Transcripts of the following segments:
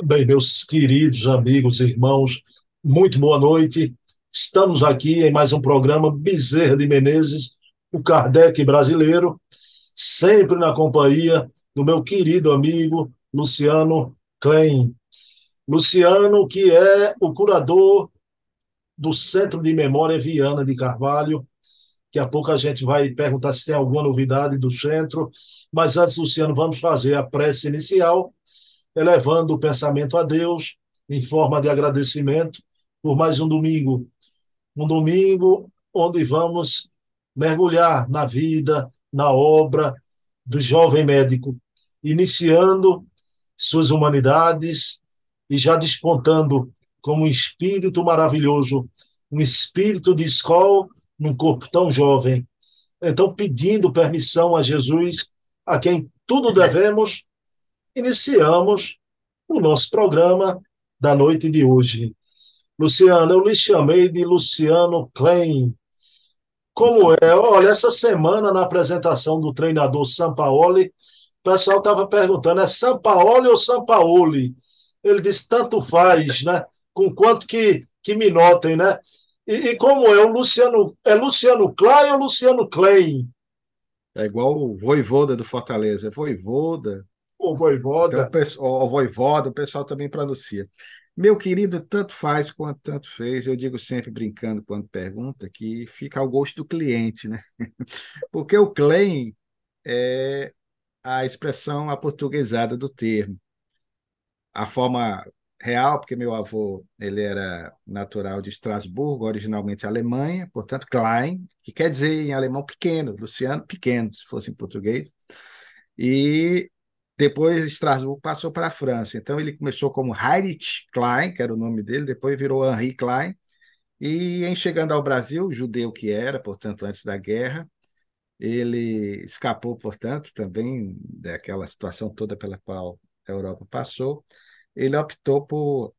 Bem, meus queridos amigos, irmãos, muito boa noite. Estamos aqui em mais um programa Bezerra de Menezes, o Kardec brasileiro, sempre na companhia do meu querido amigo Luciano Klein. Luciano, que é o curador do Centro de Memória Viana de Carvalho. Daqui a pouco a gente vai perguntar se tem alguma novidade do centro. Mas antes, Luciano, vamos fazer a prece inicial elevando o pensamento a Deus em forma de agradecimento por mais um domingo. Um domingo onde vamos mergulhar na vida, na obra do jovem médico, iniciando suas humanidades e já despontando como um espírito maravilhoso, um espírito de escola num corpo tão jovem. Então, pedindo permissão a Jesus, a quem tudo devemos, iniciamos o nosso programa da noite de hoje. Luciano, eu lhe chamei de Luciano Klein. Como é? Olha, essa semana na apresentação do treinador Sampaoli, o pessoal estava perguntando, é Sampaoli ou Sampaoli? Ele disse, tanto faz, né? Com quanto que, que me notem, né? E, e como é o Luciano, é Luciano Klein ou Luciano Klein? É igual o Voivoda do Fortaleza, Voivoda, o Voivoda. Então, o, o Voivoda, o pessoal também pronuncia. Meu querido, tanto faz quanto tanto fez. Eu digo sempre brincando quando pergunta que fica ao gosto do cliente, né? Porque o claim é a expressão aportuguesada do termo. A forma real, porque meu avô ele era natural de Estrasburgo, originalmente Alemanha, portanto Klein, que quer dizer em alemão pequeno, Luciano pequeno, se fosse em português. E depois, Estrasburgo passou para a França. Então, ele começou como Heinrich Klein, que era o nome dele, depois virou Henri Klein. E, em chegando ao Brasil, judeu que era, portanto, antes da guerra, ele escapou, portanto, também daquela situação toda pela qual a Europa passou. Ele optou por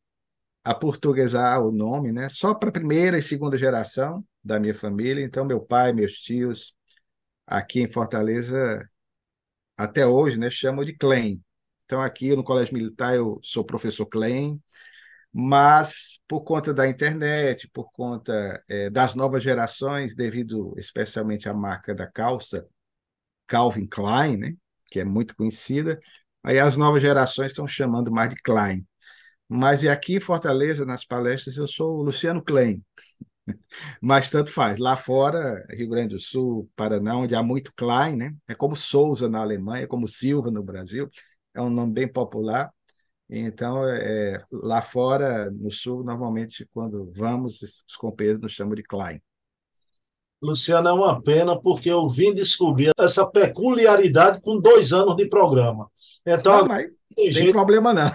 aportuguesar o nome, né? Só para a primeira e segunda geração da minha família. Então, meu pai, meus tios, aqui em Fortaleza, até hoje, né, chamam de Klein. Então, aqui no Colégio Militar, eu sou professor Klein, mas por conta da internet, por conta é, das novas gerações, devido especialmente à marca da calça, Calvin Klein, né, que é muito conhecida, aí as novas gerações estão chamando mais de Klein. Mas e aqui em Fortaleza, nas palestras, eu sou o Luciano Klein. Mas tanto faz. Lá fora, Rio Grande do Sul, Paraná, onde há muito Klein, né? É como Souza na Alemanha, é como Silva no Brasil. É um nome bem popular. Então, é, lá fora, no Sul, normalmente, quando vamos, os companheiros nos chamam de Klein. Luciano, é uma pena porque eu vim descobrir essa peculiaridade com dois anos de programa. Então, não, mas tem, tem problema não.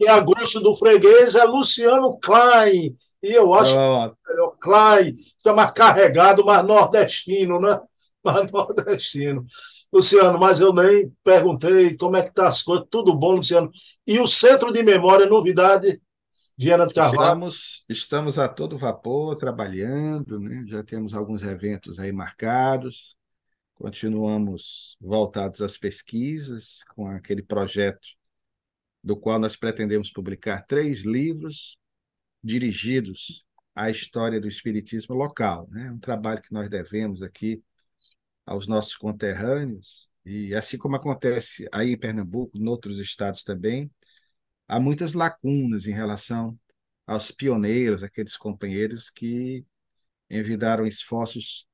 E a gosto do freguês é Luciano Klein. E eu acho Pronto. que é o Klein está mais carregado, mais nordestino, né? Mais nordestino. Luciano, mas eu nem perguntei como é que tá as coisas. Tudo bom, Luciano? E o Centro de Memória, novidade, Viana de Carvalho? Estamos, estamos a todo vapor, trabalhando, né? já temos alguns eventos aí marcados, continuamos voltados às pesquisas, com aquele projeto do qual nós pretendemos publicar três livros dirigidos à história do espiritismo local. Né? Um trabalho que nós devemos aqui aos nossos conterrâneos, e assim como acontece aí em Pernambuco, em outros estados também, há muitas lacunas em relação aos pioneiros, aqueles companheiros que envidaram esforços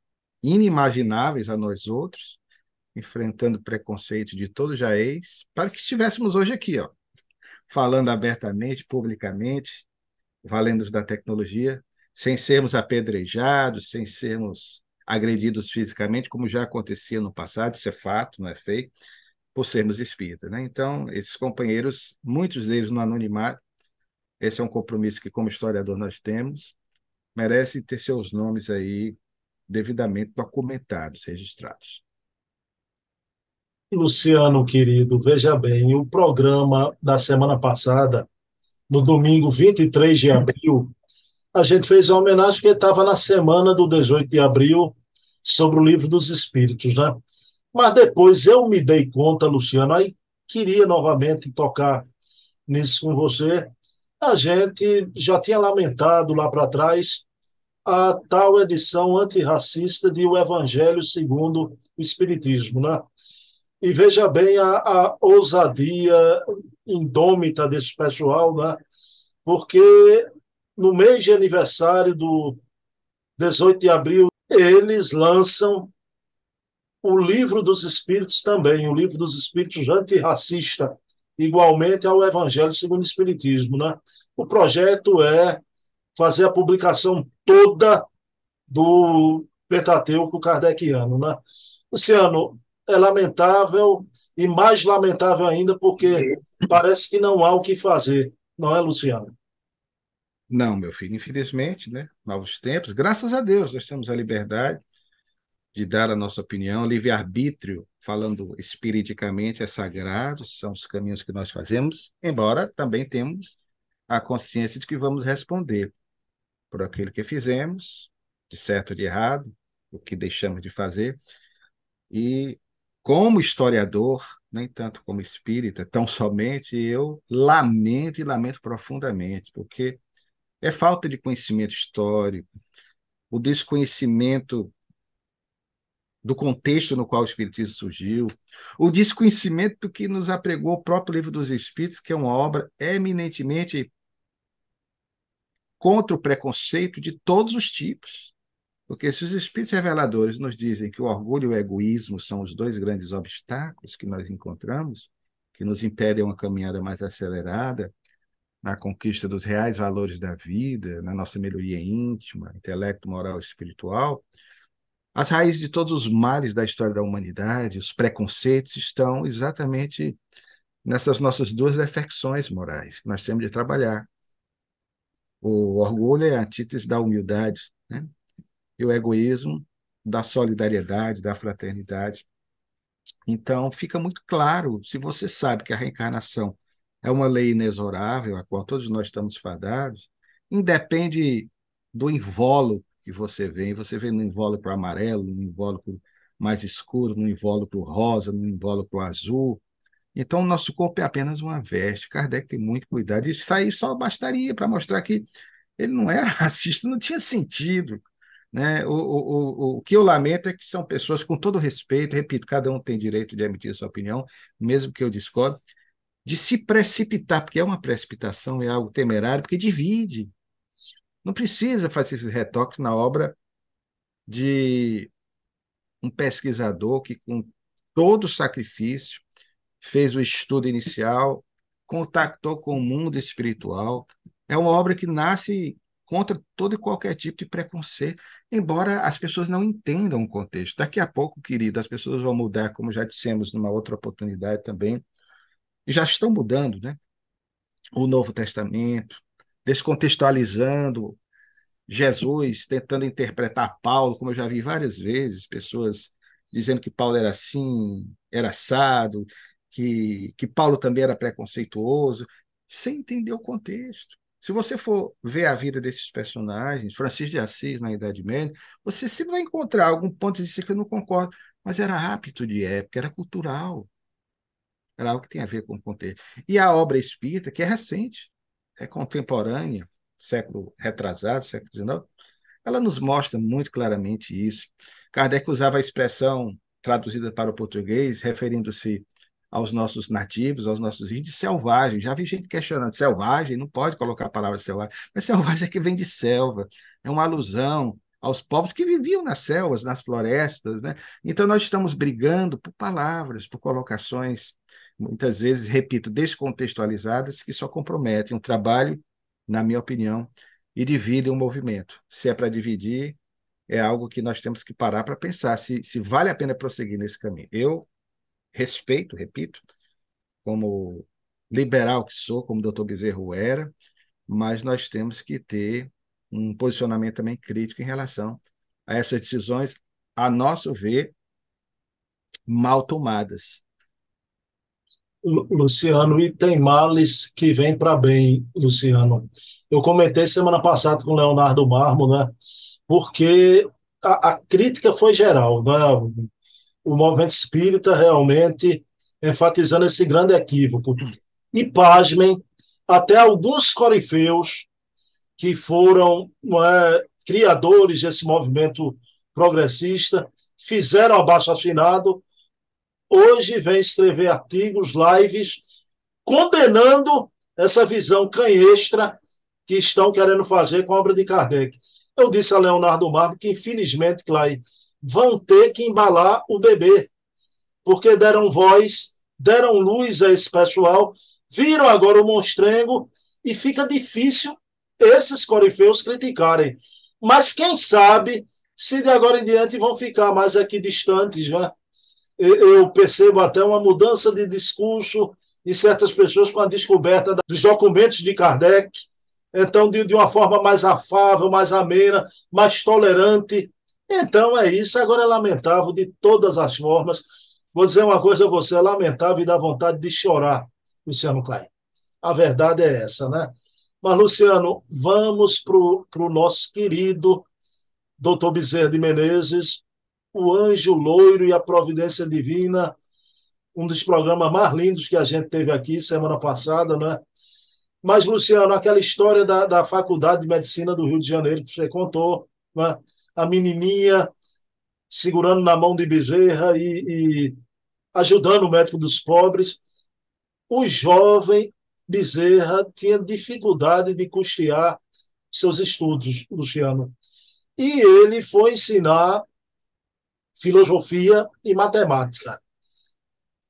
inimagináveis a nós outros, enfrentando preconceito de todo jaez, para que estivéssemos hoje aqui, ó, falando abertamente, publicamente, valendo da tecnologia, sem sermos apedrejados, sem sermos agredidos fisicamente, como já acontecia no passado, isso é fato, não é feio, por sermos espíritas. Né? Então, esses companheiros, muitos deles no anonimato, esse é um compromisso que, como historiador, nós temos, merecem ter seus nomes aí devidamente documentados, registrados. Luciano, querido, veja bem, o programa da semana passada, no domingo 23 de abril, a gente fez uma homenagem que estava na semana do 18 de abril sobre o livro dos Espíritos, né? Mas depois eu me dei conta, Luciano, aí queria novamente tocar nisso com você. A gente já tinha lamentado lá para trás a tal edição antirracista de O Evangelho segundo o Espiritismo, né? E veja bem a, a ousadia indômita desse pessoal, né? Porque no mês de aniversário do 18 de abril, eles lançam o Livro dos Espíritos também, o Livro dos Espíritos antirracista, igualmente ao Evangelho segundo o Espiritismo. Né? O projeto é fazer a publicação toda do Pentateuco Kardeciano. Né? Luciano, é lamentável e mais lamentável ainda porque parece que não há o que fazer, não é, Luciano? Não, meu filho, infelizmente, né? Novos tempos, graças a Deus, nós temos a liberdade de dar a nossa opinião, livre-arbítrio, falando espiriticamente, é sagrado, são os caminhos que nós fazemos, embora também temos a consciência de que vamos responder por aquilo que fizemos, de certo ou de errado, o que deixamos de fazer. E como historiador, nem tanto como espírita, tão somente, eu lamento e lamento profundamente, porque é falta de conhecimento histórico, o desconhecimento do contexto no qual o Espiritismo surgiu, o desconhecimento que nos apregou o próprio Livro dos Espíritos, que é uma obra eminentemente contra o preconceito de todos os tipos. Porque se os Espíritos reveladores nos dizem que o orgulho e o egoísmo são os dois grandes obstáculos que nós encontramos, que nos impedem uma caminhada mais acelerada na conquista dos reais valores da vida, na nossa melhoria íntima, intelecto, moral e espiritual, as raízes de todos os males da história da humanidade, os preconceitos, estão exatamente nessas nossas duas defecções morais que nós temos de trabalhar. O orgulho é a antítese da humildade, né? e o egoísmo da solidariedade, da fraternidade. Então, fica muito claro, se você sabe que a reencarnação é uma lei inexorável, a qual todos nós estamos fadados, independe do invólucro que você vê. Você vê no invólucro amarelo, no invólucro mais escuro, no invólucro rosa, no invólucro azul. Então, o nosso corpo é apenas uma veste. Kardec tem muito cuidado. Isso aí só bastaria para mostrar que ele não era racista, não tinha sentido. Né? O, o, o, o que eu lamento é que são pessoas, com todo respeito, repito, cada um tem direito de emitir sua opinião, mesmo que eu discorde, de se precipitar, porque é uma precipitação, é algo temerário, porque divide. Não precisa fazer esses retoques na obra de um pesquisador que, com todo o sacrifício, fez o estudo inicial, contactou com o mundo espiritual. É uma obra que nasce contra todo e qualquer tipo de preconceito, embora as pessoas não entendam o contexto. Daqui a pouco, querido, as pessoas vão mudar, como já dissemos numa outra oportunidade também, e já estão mudando, né? O Novo Testamento, descontextualizando Jesus, tentando interpretar Paulo, como eu já vi várias vezes, pessoas dizendo que Paulo era assim, era assado, que, que Paulo também era preconceituoso, sem entender o contexto. Se você for ver a vida desses personagens, Francisco de Assis na Idade Média, você sempre vai encontrar algum ponto de vista que eu não concordo, mas era hábito de época, era cultural. Era algo que tem a ver com o contexto. E a obra espírita, que é recente, é contemporânea, século retrasado, século XIX, ela nos mostra muito claramente isso. Kardec usava a expressão traduzida para o português, referindo-se aos nossos nativos, aos nossos índios, selvagem. Já vi gente questionando, selvagem, não pode colocar a palavra selvagem, mas selvagem é que vem de selva, é uma alusão aos povos que viviam nas selvas, nas florestas, né? Então nós estamos brigando por palavras, por colocações, muitas vezes, repito, descontextualizadas, que só comprometem o trabalho na minha opinião, e dividem o movimento. Se é para dividir, é algo que nós temos que parar para pensar se, se vale a pena prosseguir nesse caminho. Eu respeito, repito, como liberal que sou, como o doutor Bezerro era, mas nós temos que ter um posicionamento também crítico em relação a essas decisões, a nosso ver, mal tomadas. Luciano, e tem males que vêm para bem, Luciano. Eu comentei semana passada com o Leonardo Marmo, né? Porque a, a crítica foi geral, né? O movimento espírita realmente enfatizando esse grande equívoco. E, pasmem, até alguns corifeus que foram é, criadores desse movimento progressista, fizeram abaixo assinado, hoje vem escrever artigos, lives, condenando essa visão canhestra que estão querendo fazer com a obra de Kardec. Eu disse a Leonardo Marco que, infelizmente, Clay, vão ter que embalar o bebê, porque deram voz, deram luz a esse pessoal, viram agora o monstrengo e fica difícil esses corifeus criticarem. Mas quem sabe se de agora em diante vão ficar mais aqui distantes, né? Eu percebo até uma mudança de discurso de certas pessoas com a descoberta dos documentos de Kardec, então de, de uma forma mais afável, mais amena, mais tolerante. Então é isso. Agora é lamentável de todas as formas. Vou dizer uma coisa a você: é lamentável e dá vontade de chorar, Luciano Klein. A verdade é essa, né? Mas, Luciano, vamos para o nosso querido doutor Bezerra de Menezes, o Anjo Loiro e a Providência Divina, um dos programas mais lindos que a gente teve aqui semana passada, né? Mas, Luciano, aquela história da, da Faculdade de Medicina do Rio de Janeiro que você contou, né? a menininha segurando na mão de Bezerra e, e ajudando o médico dos pobres, o jovem Bezerra tinha dificuldade de custear seus estudos, Luciano. E ele foi ensinar filosofia e matemática.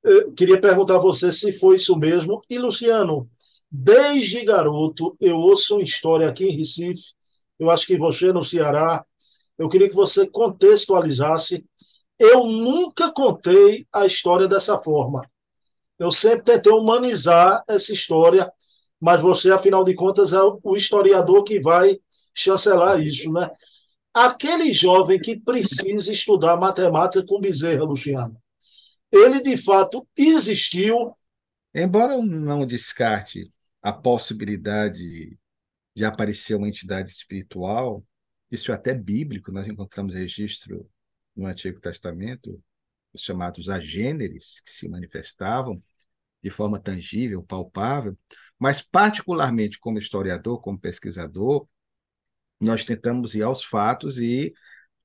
Eu queria perguntar a você se foi isso mesmo. E, Luciano, desde garoto, eu ouço uma história aqui em Recife, eu acho que você no Ceará, eu queria que você contextualizasse. Eu nunca contei a história dessa forma. Eu sempre tentei humanizar essa história, mas você, afinal de contas, é o historiador que vai chancelar isso, né? Aquele jovem que precisa estudar matemática com Bezerra, Luciano, ele de fato existiu. Embora eu não descarte a possibilidade de aparecer uma entidade espiritual, isso é até bíblico, nós encontramos registro no Antigo Testamento, os chamados agêneres, que se manifestavam de forma tangível, palpável, mas, particularmente como historiador, como pesquisador, nós tentamos ir aos fatos e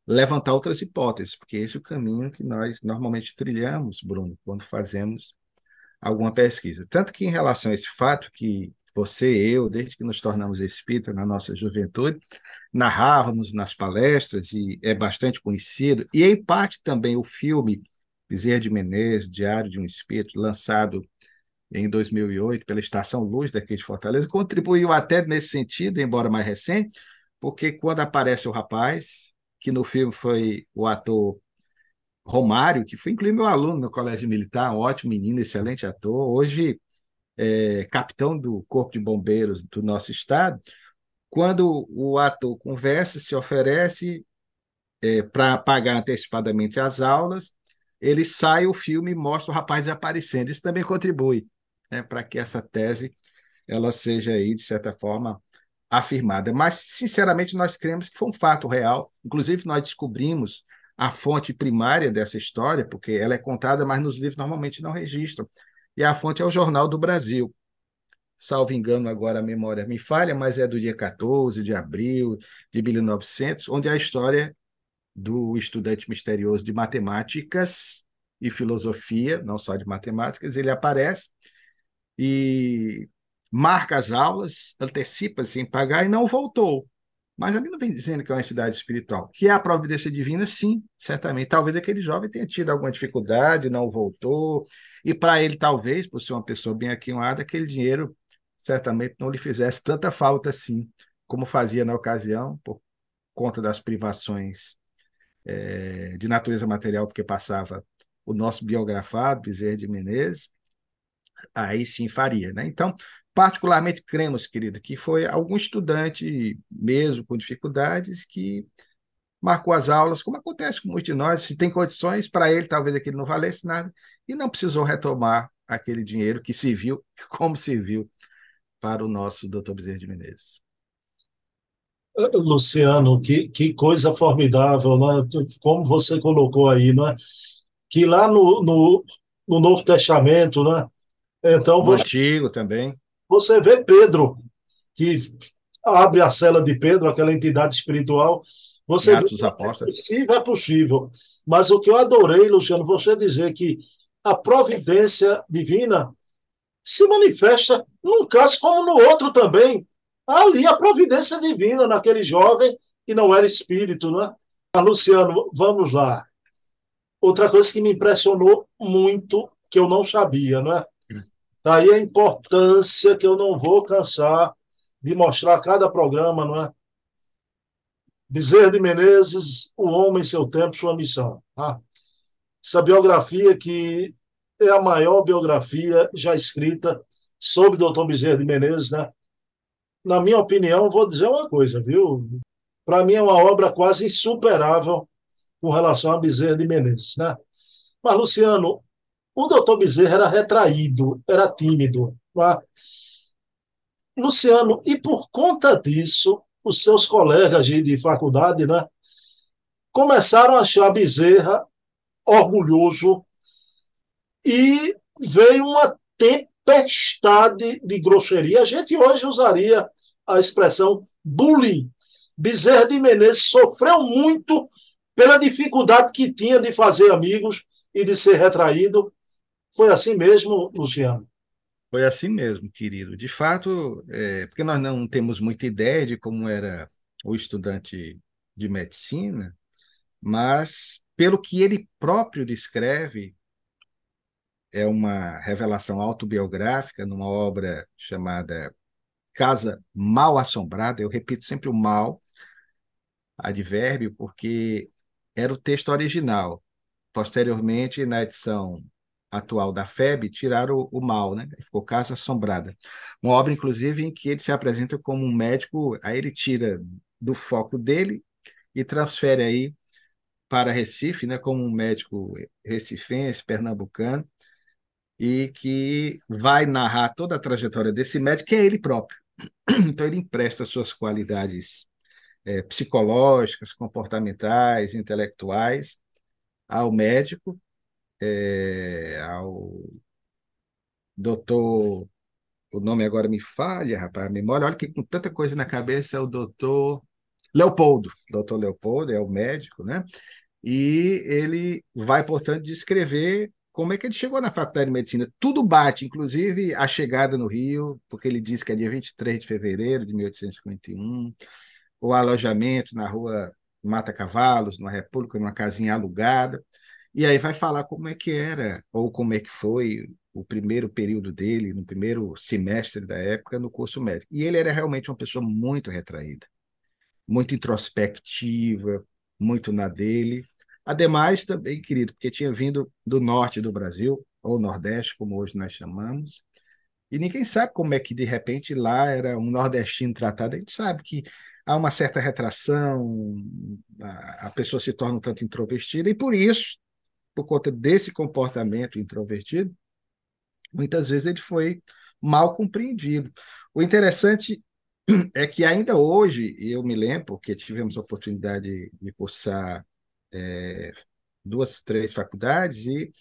levantar outras hipóteses, porque esse é o caminho que nós normalmente trilhamos, Bruno, quando fazemos alguma pesquisa. Tanto que, em relação a esse fato, que você e eu, desde que nos tornamos espírita na nossa juventude, narrávamos nas palestras, e é bastante conhecido, e em parte também o filme Bezerra de Menezes, Diário de um Espírito, lançado em 2008 pela Estação Luz daqui de Fortaleza, contribuiu até nesse sentido, embora mais recente, porque quando aparece o rapaz, que no filme foi o ator Romário, que foi inclusive meu aluno no colégio militar, um ótimo menino, excelente ator, hoje é, capitão do Corpo de Bombeiros do nosso estado, quando o ator conversa, se oferece é, para pagar antecipadamente as aulas, ele sai o filme e mostra o rapaz aparecendo. Isso também contribui né, para que essa tese ela seja aí, de certa forma, afirmada. Mas, sinceramente, nós cremos que foi um fato real. Inclusive, nós descobrimos a fonte primária dessa história, porque ela é contada, mas nos livros normalmente não registram. E a fonte é o Jornal do Brasil. Salvo engano, agora a memória me falha, mas é do dia 14 de abril de 1900, onde a história do estudante misterioso de matemáticas e filosofia, não só de matemáticas, ele aparece e marca as aulas, antecipa-se em pagar e não voltou. Mas ali não vem dizendo que é uma entidade espiritual. Que é a providência divina, sim, certamente. Talvez aquele jovem tenha tido alguma dificuldade, não voltou. E para ele, talvez, por ser uma pessoa bem aquinhoada, aquele dinheiro certamente não lhe fizesse tanta falta assim, como fazia na ocasião, por conta das privações é, de natureza material, porque passava o nosso biografado, Bezerra de Menezes, aí sim faria. Né? Então, particularmente cremos, querido, que foi algum estudante mesmo com dificuldades que marcou as aulas, como acontece com muitos de nós, se tem condições, para ele talvez aquilo não valesse nada, e não precisou retomar aquele dinheiro que serviu, como serviu para o nosso doutor Bezerra de Menezes. Luciano, que, que coisa formidável, né? como você colocou aí, né? que lá no, no, no Novo Testamento, né? Então, você, antigo também. Você vê Pedro, que abre a cela de Pedro, aquela entidade espiritual. Você diz, Apóstolos. É possível, é possível. Mas o que eu adorei, Luciano, você dizer que a providência divina se manifesta num caso como no outro também. Ali a providência divina naquele jovem que não era espírito, não é? Mas, Luciano, vamos lá. Outra coisa que me impressionou muito, que eu não sabia, não é? Daí a importância que eu não vou cansar de mostrar cada programa, não é? Bezerra de Menezes, O Homem, Seu Tempo, Sua Missão. Ah, essa biografia que é a maior biografia já escrita sobre o Dr. Bezerra de Menezes, né? Na minha opinião, vou dizer uma coisa, viu? Para mim é uma obra quase insuperável com relação a Bezerra de Menezes, né? Mas, Luciano, o doutor Bezerra era retraído, era tímido. Né? Luciano, e por conta disso, os seus colegas de, de faculdade né, começaram a achar Bezerra orgulhoso e veio uma tempestade de grosseria. A gente hoje usaria a expressão bullying. Bezerra de Menezes sofreu muito pela dificuldade que tinha de fazer amigos e de ser retraído. Foi assim mesmo, Luciano? Foi assim mesmo, querido. De fato, é, porque nós não temos muita ideia de como era o estudante de medicina, mas pelo que ele próprio descreve, é uma revelação autobiográfica numa obra chamada Casa Mal Assombrada. Eu repito sempre o mal, advérbio, porque era o texto original. Posteriormente, na edição atual da FEB, tiraram o, o mal, né? Ficou Casa Assombrada. Uma obra, inclusive, em que ele se apresenta como um médico, aí ele tira do foco dele e transfere aí para Recife, né, como um médico recifense, pernambucano, e que vai narrar toda a trajetória desse médico, que é ele próprio. Então, ele empresta suas qualidades é, psicológicas, comportamentais, intelectuais ao médico, é, ao doutor, o nome agora me falha, rapaz, a memória, olha que com tanta coisa na cabeça é o doutor Leopoldo. Doutor Leopoldo é o médico, né? E ele vai, portanto, descrever como é que ele chegou na faculdade de medicina. Tudo bate, inclusive a chegada no Rio, porque ele diz que é dia 23 de fevereiro de 1851, o alojamento na rua Mata Cavalos, na República, numa casinha alugada. E aí vai falar como é que era, ou como é que foi o primeiro período dele, no primeiro semestre da época, no curso médico. E ele era realmente uma pessoa muito retraída, muito introspectiva, muito na dele, Ademais, também, querido, porque tinha vindo do norte do Brasil, ou nordeste, como hoje nós chamamos, e ninguém sabe como é que, de repente, lá era um nordestino tratado. A gente sabe que há uma certa retração, a, pessoa se torna um tanto introvertida, e por isso, por conta desse comportamento introvertido, muitas vezes ele foi mal compreendido. O interessante é que ainda hoje, eu me lembro, porque tivemos a oportunidade de cursar é, duas, três faculdades e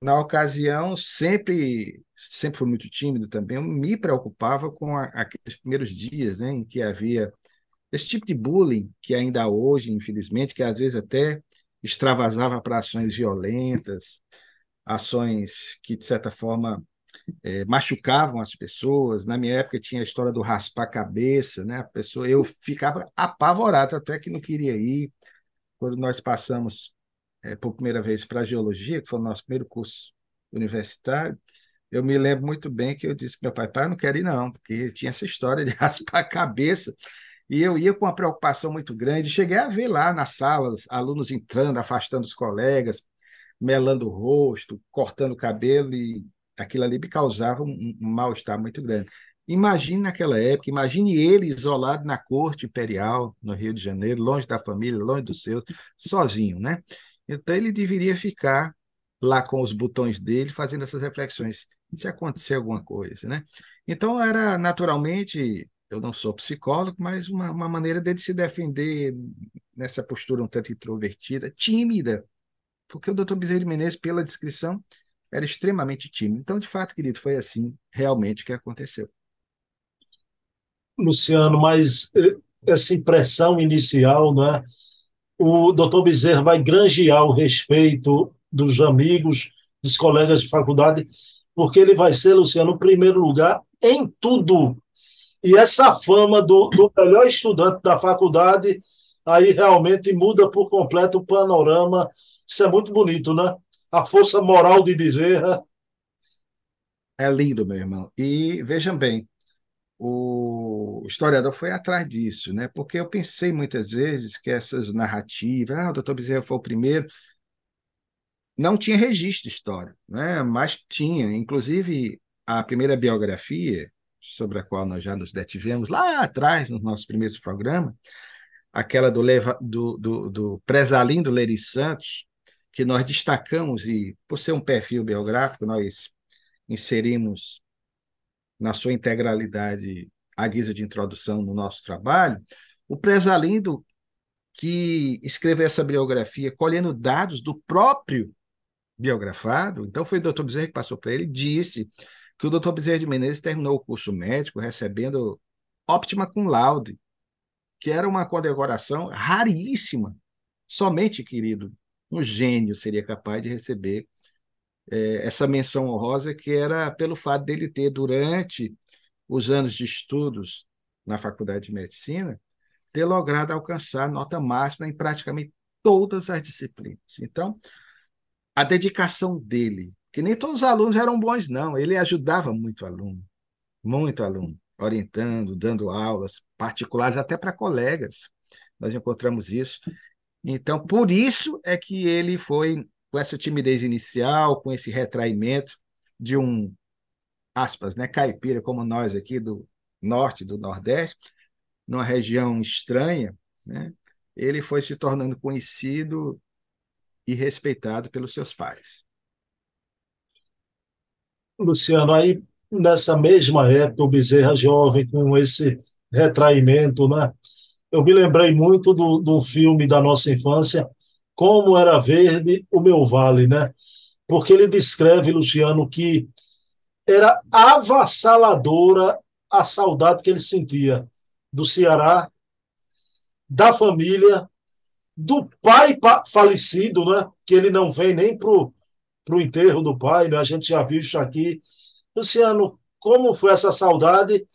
na ocasião sempre sempre fui muito tímido também. Eu me preocupava com a, aqueles primeiros dias, né, em que havia esse tipo de bullying que ainda hoje, infelizmente, que às vezes até extravasava para ações violentas, ações que de certa forma é, machucavam as pessoas. Na minha época tinha a história do raspar a cabeça, né? A pessoa, eu ficava apavorado até que não queria ir quando nós passamos é, por primeira vez para a geologia, que foi o nosso primeiro curso universitário, eu me lembro muito bem que eu disse para meu pai, pai, não quero ir não, porque tinha essa história de raspar a cabeça, e eu ia com uma preocupação muito grande, cheguei a ver lá nas salas, alunos entrando, afastando os colegas, melando o rosto, cortando o cabelo, e aquilo ali me causava um, um mal-estar muito grande. Imagine naquela época, imagine ele isolado na corte imperial, no Rio de Janeiro, longe da família, longe dos seus, sozinho, né? Então ele deveria ficar lá com os botões dele, fazendo essas reflexões. Se acontecer alguma coisa, né? Então era naturalmente, eu não sou psicólogo, mas uma, uma maneira dele se defender nessa postura um tanto introvertida, tímida, porque o doutor Bezerra de Menezes, pela descrição, era extremamente tímido. Então, de fato, querido, foi assim realmente que aconteceu. Luciano, mas eh, essa impressão inicial, né? o doutor Bezerra vai granjear o respeito dos amigos, dos colegas de faculdade, porque ele vai ser, Luciano, o primeiro lugar em tudo. E essa fama do, do melhor estudante da faculdade aí realmente muda por completo o panorama. Isso é muito bonito, né? A força moral de Bezerra. É lindo, meu irmão. E vejam bem, o historiador foi atrás disso, né? Porque eu pensei muitas vezes que essas narrativas, ah, o doutor Bezerra foi o primeiro, não tinha registro histórico, né? Mas tinha, inclusive a primeira biografia sobre a qual nós já nos detivemos lá atrás nos nossos primeiros programas, aquela do, Leva, do, do, do Presalindo Lery Santos, que nós destacamos e por ser um perfil biográfico nós inserimos na sua integralidade à guisa de introdução no nosso trabalho, o Presalindo, que escreveu essa biografia colhendo dados do próprio biografado, então foi o doutor Bezerra que passou para ele, disse que o doutor Bezerra de Menezes terminou o curso médico recebendo óptima cum laude, que era uma condecoração raríssima. Somente, querido, um gênio seria capaz de receber é, essa menção honrosa que era pelo fato dele ter, durante os anos de estudos na Faculdade de Medicina, ter logrado alcançar nota máxima em praticamente todas as disciplinas. Então, a dedicação dele, que nem todos os alunos eram bons, não, ele ajudava muito aluno, muito aluno, orientando, dando aulas particulares até para colegas. Nós encontramos isso. Então, por isso é que ele foi com essa timidez inicial, com esse retraimento de um, aspas, né, caipira como nós aqui do norte, do nordeste, numa região estranha, né, ele foi se tornando conhecido e respeitado pelos seus pares. Luciano, aí nessa mesma época, o Bezerra jovem, com esse retraimento, né? Eu me lembrei muito do, do filme da nossa infância, como era verde o meu vale, né? Porque ele descreve, Luciano, que era avassaladora a saudade que ele sentia do Ceará, da família, do pai falecido, né? Que ele não vem nem pro pro enterro do pai, né? A gente já viu isso aqui. Luciano, como foi essa saudade?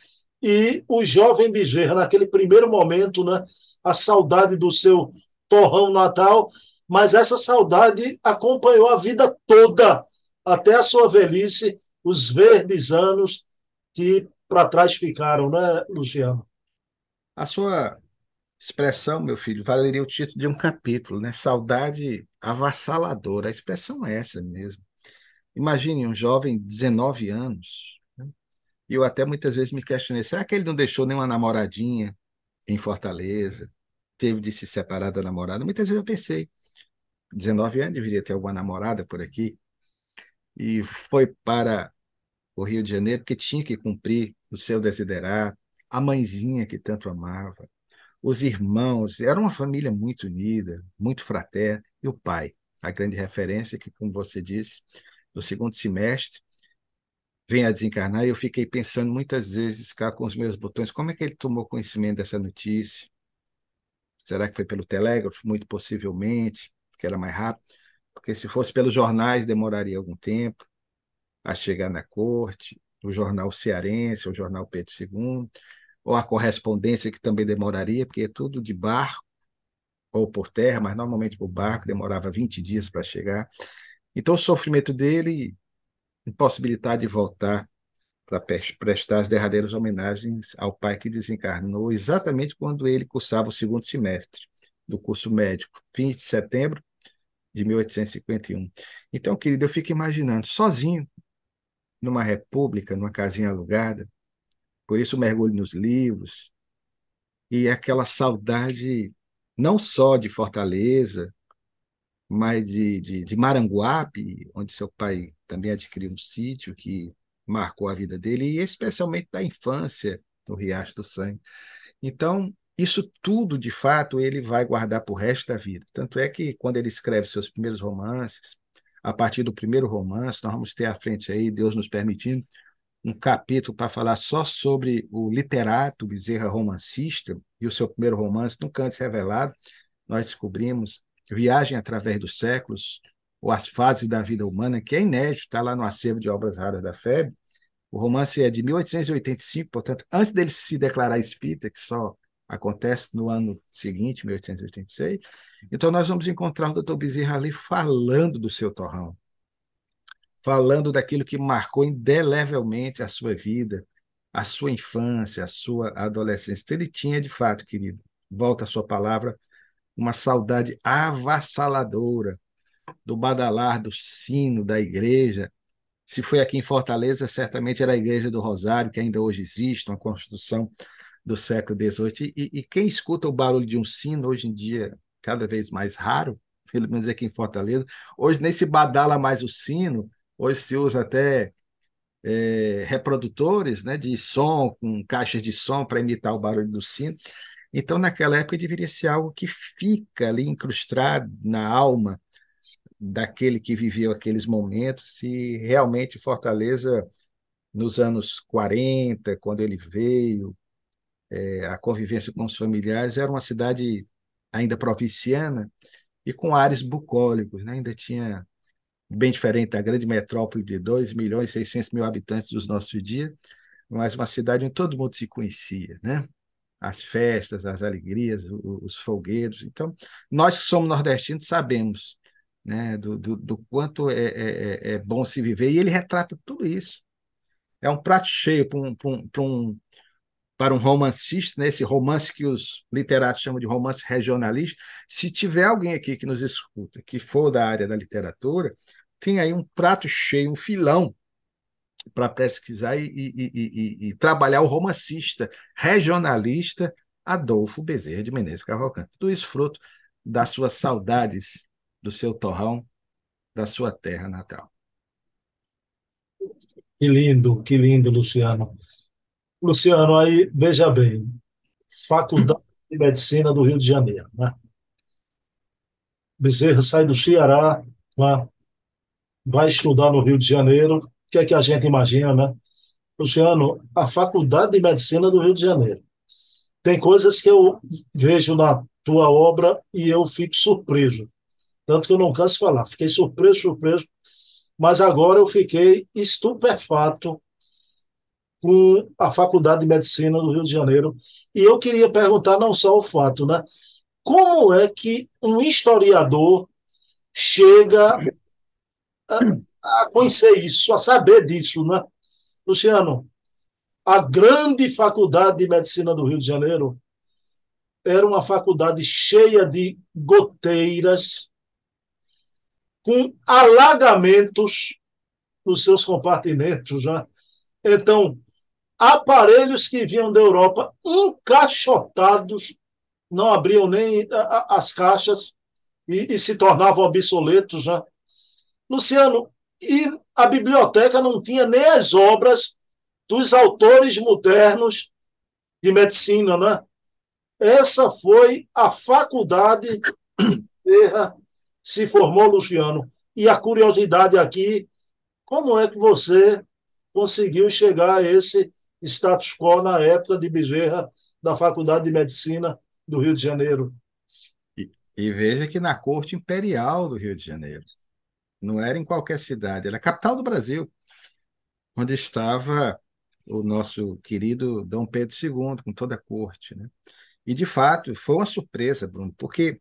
E o jovem Bezerra, naquele primeiro momento, né? A saudade do seu torrão natal mas essa saudade acompanhou a vida toda, até a sua velhice, os verdes anos que para trás ficaram, né, Luciano? A sua expressão, meu filho, valeria o título de um capítulo, né? Saudade avassaladora. A expressão é essa mesmo. Imagine um jovem de 19 anos. Né? E eu até muitas vezes me questionei: será que ele não deixou nenhuma namoradinha em Fortaleza? Teve de se separar da namorada? Muitas vezes eu pensei: 19 anos, deveria ter alguma namorada por aqui, e foi para o Rio de Janeiro porque tinha que cumprir o seu desiderato, a mãezinha que tanto amava, os irmãos, era uma família muito unida, muito fraterna, e o pai, a grande referência que, como você disse, no segundo semestre, vem a desencarnar, e eu fiquei pensando muitas vezes cá com os meus botões, como é que ele tomou conhecimento dessa notícia? Será que foi pelo telégrafo? Muito possivelmente que era mais rápido, porque se fosse pelos jornais demoraria algum tempo a chegar na corte, o jornal cearense, o jornal Pedro II, ou a correspondência que também demoraria, porque é tudo de barco ou por terra, mas normalmente por barco demorava 20 dias para chegar. Então o sofrimento dele impossibilidade de voltar para prestar as derradeiras homenagens ao pai que desencarnou exatamente quando ele cursava o segundo semestre do curso médico, 20 de setembro de 1851. Então, querido, eu fico imaginando, sozinho, numa república, numa casinha alugada, por isso mergulho nos livros, e aquela saudade não só de Fortaleza, mas de, de, de Maranguape, onde seu pai também adquiriu um sítio que marcou a vida dele, e especialmente da infância no Riacho do Sangue. Então, isso tudo, de fato, ele vai guardar para o resto da vida. Tanto é que, quando ele escreve seus primeiros romances, a partir do primeiro romance. Nós vamos ter à frente aí, Deus nos permitindo, um capítulo para falar só sobre o literato Bezerra romancista e o seu primeiro romance, Nunca Antes Revelado. Nós descobrimos Viagem através dos séculos, ou As Fases da Vida Humana, que é inédito, está lá no acervo de obras raras da FEB. O romance é de 1885, portanto, antes dele se declarar espírita, que só acontece no ano seguinte, 1886. Então, nós vamos encontrar o doutor Bezerra ali falando do seu torrão, falando daquilo que marcou indelevelmente a sua vida, a sua infância, a sua adolescência. Então, ele tinha, de fato, querido, volta a sua palavra, uma saudade avassaladora do badalar, do sino da igreja. Se foi aqui em Fortaleza, certamente era a Igreja do Rosário, que ainda hoje existe, uma construção do século XVIII. E, e, quem escuta o barulho de um sino, hoje em dia, cada vez mais raro, pelo menos aqui em Fortaleza, hoje nem se badala mais o sino, hoje se usa até é, reprodutores né, de som, com caixas de som para imitar o barulho do sino. Então, naquela época, deveria ser algo que fica ali incrustado na alma daquele que viveu aqueles momentos, e realmente Fortaleza, nos anos 40, quando ele veio, é, a convivência com os familiares, era uma cidade ainda provinciana e com ares bucólicos, né? ainda tinha, bem diferente da grande metrópole de 2 milhões e 600 mil habitantes dos nossos dias, mas uma cidade onde todo mundo se conhecia, né? As festas, as alegrias, os, os folguedos. Então, nós que somos nordestinos sabemos né, do, do, do quanto é, é, é, é bom se viver, e ele retrata tudo isso. É um prato cheio para um, um, um, para um romancista, né, esse romance que os literatos chamam de romance regionalista, se tiver alguém aqui que nos escuta, que for da área da literatura, tem aí um prato cheio, um filão para pesquisar e, e, e, e, trabalhar o romancista regionalista Adolfo Bezerra de Menezes Cavalcante. Tudo isso fruto das suas saudades do seu torrão, da sua terra natal. Que lindo, que lindo, Luciano. Luciano, aí, veja bem, Faculdade de Medicina do Rio de Janeiro, né? Bezerra sai do Ceará, né? Vai estudar no Rio de Janeiro. O que é que a gente imagina, né? Luciano, a Faculdade de Medicina do Rio de Janeiro. Tem coisas que eu vejo na tua obra e eu fico surpreso. Tanto que eu não canso de falar. Fiquei surpreso, surpreso. Mas agora eu fiquei estupefato com a Faculdade de Medicina do Rio de Janeiro. E eu queria perguntar não só o fato, né? Como é que um historiador chega a, a conhecer isso, a saber disso, né? Luciano, a grande Faculdade de Medicina do Rio de Janeiro era uma faculdade cheia de goteiras, com alagamentos nos seus compartimentos. Né? Então, aparelhos que vinham da Europa encaixotados, não abriam nem as caixas e, e se tornavam obsoletos. Né? Luciano, e a biblioteca não tinha nem as obras dos autores modernos de medicina, né? Essa foi a faculdade se formou Luciano. E a curiosidade aqui, como é que você conseguiu chegar a esse status quo na época de Bezerra, da Faculdade de Medicina do Rio de Janeiro. E, e, veja que na Corte Imperial do Rio de Janeiro, não era em qualquer cidade, era a capital do Brasil, onde estava o nosso querido Dom Pedro II, com toda a corte. Né? E, de fato, foi uma surpresa, Bruno, porque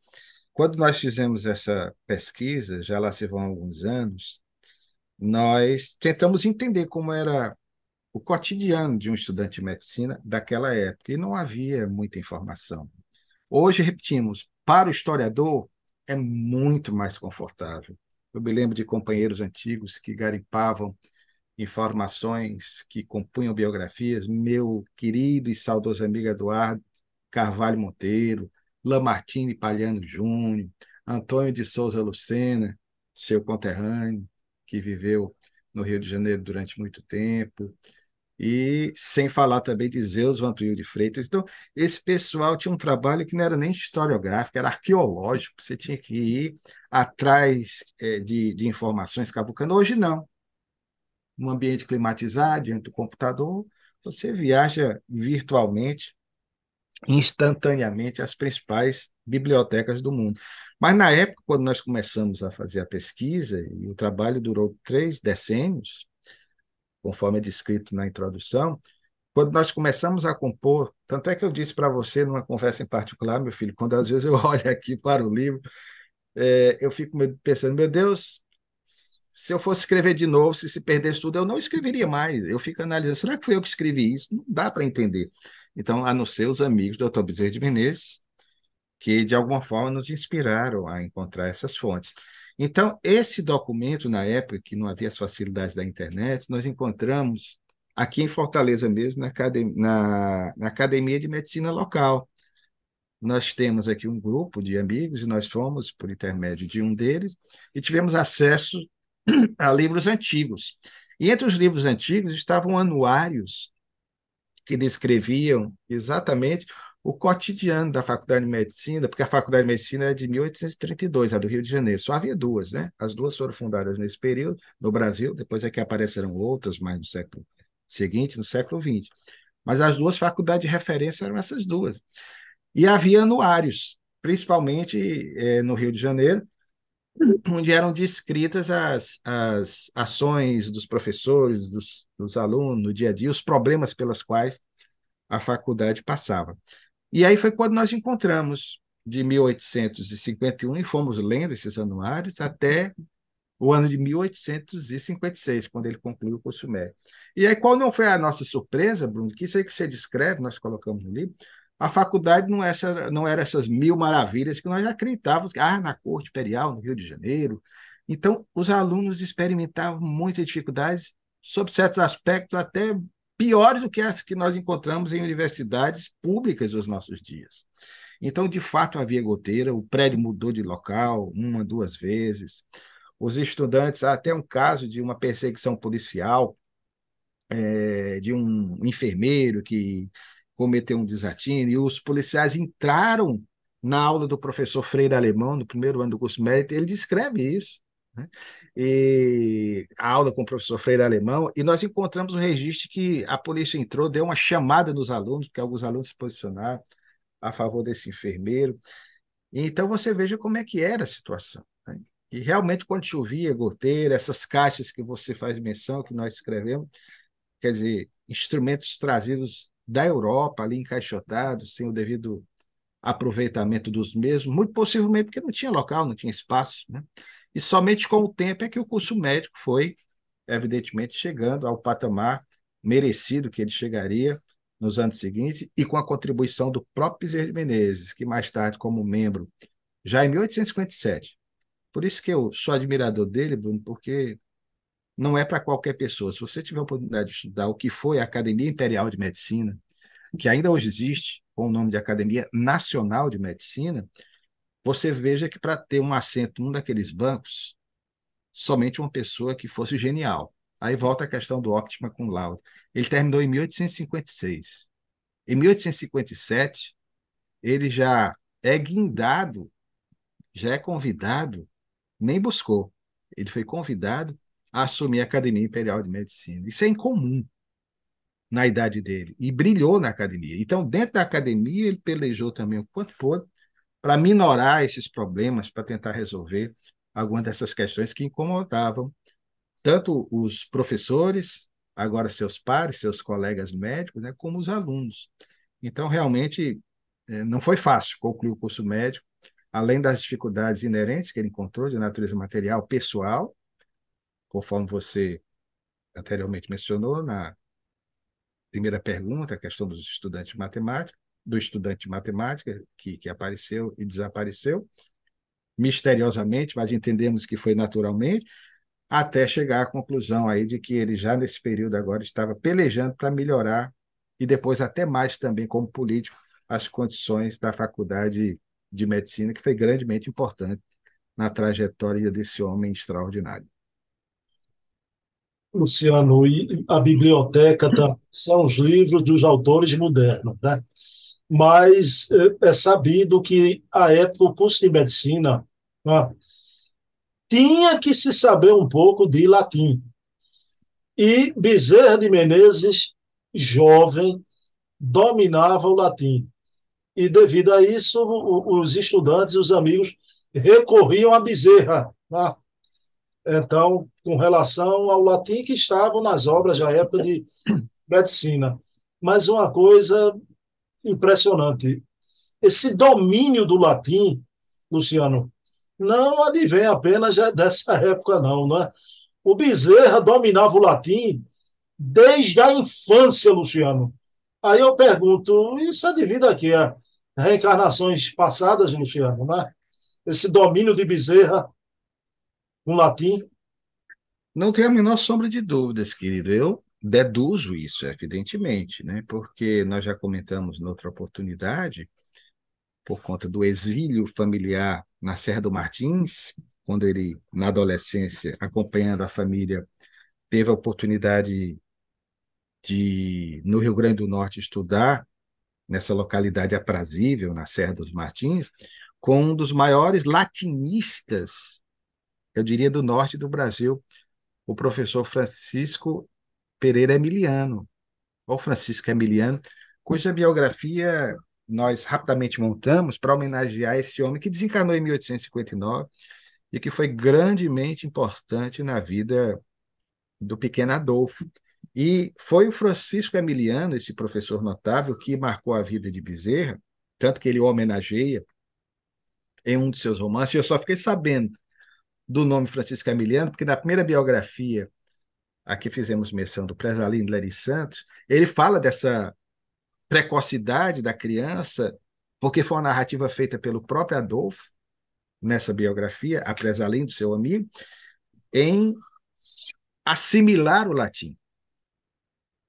quando nós fizemos essa pesquisa, já lá se vão alguns anos, nós tentamos entender como era o cotidiano de um estudante de medicina daquela época, e não havia muita informação. Hoje, repetimos, para o historiador é muito mais confortável. Eu me lembro de companheiros antigos que garimpavam informações que compunham biografias, meu querido e saudoso amigo Eduardo Carvalho Monteiro, Lamartine Palhano Júnior, Antônio de Souza Lucena, seu conterrâneo, que viveu no Rio de Janeiro durante muito tempo, e sem falar também de Zeus Vampiro de Freitas. Então, esse pessoal tinha um trabalho que não era nem historiográfico, era arqueológico, você tinha que ir atrás é, de, de informações cavucando. Hoje não. Um ambiente climatizado, diante do computador, você viaja virtualmente, instantaneamente, às principais bibliotecas do mundo. Mas na época, quando nós começamos a fazer a pesquisa, e o trabalho durou três decênios, conforme é descrito na introdução, quando nós começamos a compor, tanto é que eu disse para você numa conversa em particular, meu filho, quando às vezes eu olho aqui para o livro, é, eu fico pensando, meu Deus, se eu fosse escrever de novo, se se perdesse tudo, eu não escreveria mais. Eu fico analisando, será que foi eu que escrevi isso? Não dá para entender. Então, a não ser os amigos do Dr. Bezerra de Menezes, que de alguma forma nos inspiraram a encontrar essas fontes. Então, esse documento, na época que não havia as facilidades da internet, nós encontramos aqui em Fortaleza mesmo, na academia, na, na academia de medicina local. Nós temos aqui um grupo de amigos e nós fomos, por intermédio de um deles, e tivemos acesso a livros antigos. E entre os livros antigos estavam anuários que descreviam exatamente o cotidiano da Faculdade de Medicina, porque a Faculdade de Medicina é de 1832, a do Rio de Janeiro. Só havia duas, né? As duas foram fundadas nesse período, no Brasil, depois é que apareceram outras, mais no século seguinte, no século XX. Mas as duas faculdades de referência eram essas duas. E havia anuários, principalmente é, no Rio de Janeiro, onde eram descritas as, as ações dos professores, dos, dos alunos, no dia a dia, os problemas pelos quais a faculdade passava. E aí foi quando nós encontramos de 1851 e fomos lendo esses anuários até o ano de 1856, quando ele concluiu o curso médio. E aí, qual não foi a nossa surpresa, Bruno? Que isso aí que você descreve, nós colocamos no livro, a faculdade não, é essa, não era essas mil maravilhas que nós acreditávamos, ah, na corte imperial, no Rio de Janeiro. Então, os alunos experimentavam muitas dificuldades, sob certos aspectos até piores do que as que nós encontramos em universidades públicas dos nossos dias. Então, de fato, havia goteira, o prédio mudou de local uma, duas vezes. Os estudantes, há até um caso de uma perseguição policial é, de um enfermeiro que cometeu um desatino, e os policiais entraram na aula do professor Freire Alemão, no primeiro ano do curso médico, ele descreve isso. Né? E a aula com o professor Freire Alemão, e nós encontramos um registro que a polícia entrou, deu uma chamada nos alunos, porque alguns alunos se posicionaram a favor desse enfermeiro. Então você veja como é que era a situação. Né? E realmente, quando chovia, goteira, essas caixas que você faz menção, que nós escrevemos, quer dizer, instrumentos trazidos da Europa, ali encaixotados, sem o devido aproveitamento dos mesmos, muito possivelmente porque não tinha local, não tinha espaço. Né? E somente com o tempo é que o curso médico foi, evidentemente, chegando ao patamar merecido que ele chegaria nos anos seguintes e com a contribuição do próprio Bezerra de Menezes, que mais tarde, como membro, já em 1857. Por isso que eu sou admirador dele, Bruno, porque não é para qualquer pessoa. Se você tiver a oportunidade de estudar o que foi a Academia Imperial de Medicina, que ainda hoje existe, com o nome de Academia Nacional de Medicina, você veja que para ter um assento num daqueles bancos, somente uma pessoa que fosse genial. Aí volta a questão do Optima com laude. Ele terminou em 1856. Em 1857, ele já é guindado, já é convidado, nem buscou. Ele foi convidado a assumir a Academia Imperial de Medicina. Isso é incomum na idade dele. E brilhou na academia. Então, dentro da academia, ele pelejou também o quanto pôde para minorar esses problemas, para tentar resolver algumas dessas questões que incomodavam tanto os professores, agora seus pares, seus colegas médicos, né, como os alunos. Então, realmente, eh, não foi fácil concluir o curso médico, além das dificuldades inerentes que ele encontrou de natureza material, pessoal, conforme você anteriormente mencionou na primeira pergunta, a questão dos estudantes de matemática, do estudante de matemática que, que apareceu e desapareceu, misteriosamente, mas entendemos que foi naturalmente, até chegar à conclusão aí de que ele já nesse período agora estava pelejando para melhorar e depois até mais também como político as condições da faculdade de medicina, que foi grandemente importante na trajetória desse homem extraordinário. Luciano, e a biblioteca são os livros dos autores modernos, né? Mas é, é sabido que, à época, o curso de medicina né, tinha que se saber um pouco de latim. E Bezerra de Menezes, jovem, dominava o latim. E, devido a isso, os estudantes, os amigos, recorriam a Bezerra. Né? Então, com relação ao latim que estavam nas obras da época de medicina. Mas uma coisa impressionante, esse domínio do latim, Luciano, não advém apenas dessa época, não, é? O Bezerra dominava o latim desde a infância, Luciano. Aí eu pergunto, isso é devido a quê? A reencarnações passadas, Luciano, né? Esse domínio de Bezerra com latim? Não tenho a menor sombra de dúvidas, querido. Eu deduzo isso, evidentemente, né? porque nós já comentamos noutra oportunidade, por conta do exílio familiar na Serra do Martins, quando ele, na adolescência, acompanhando a família, teve a oportunidade de, no Rio Grande do Norte, estudar nessa localidade aprazível, na Serra dos Martins, com um dos maiores latinistas, eu diria, do norte do Brasil, o professor Francisco Pereira Emiliano, ou Francisco Emiliano, cuja biografia nós rapidamente montamos para homenagear esse homem que desencarnou em 1859 e que foi grandemente importante na vida do pequeno Adolfo. E foi o Francisco Emiliano, esse professor notável, que marcou a vida de Bezerra, tanto que ele o homenageia em um de seus romances. Eu só fiquei sabendo do nome Francisco Emiliano, porque na primeira biografia a que fizemos menção do Presalino Lery Santos, ele fala dessa precocidade da criança, porque foi uma narrativa feita pelo próprio Adolfo, nessa biografia, a Presalim do seu amigo, em assimilar o latim.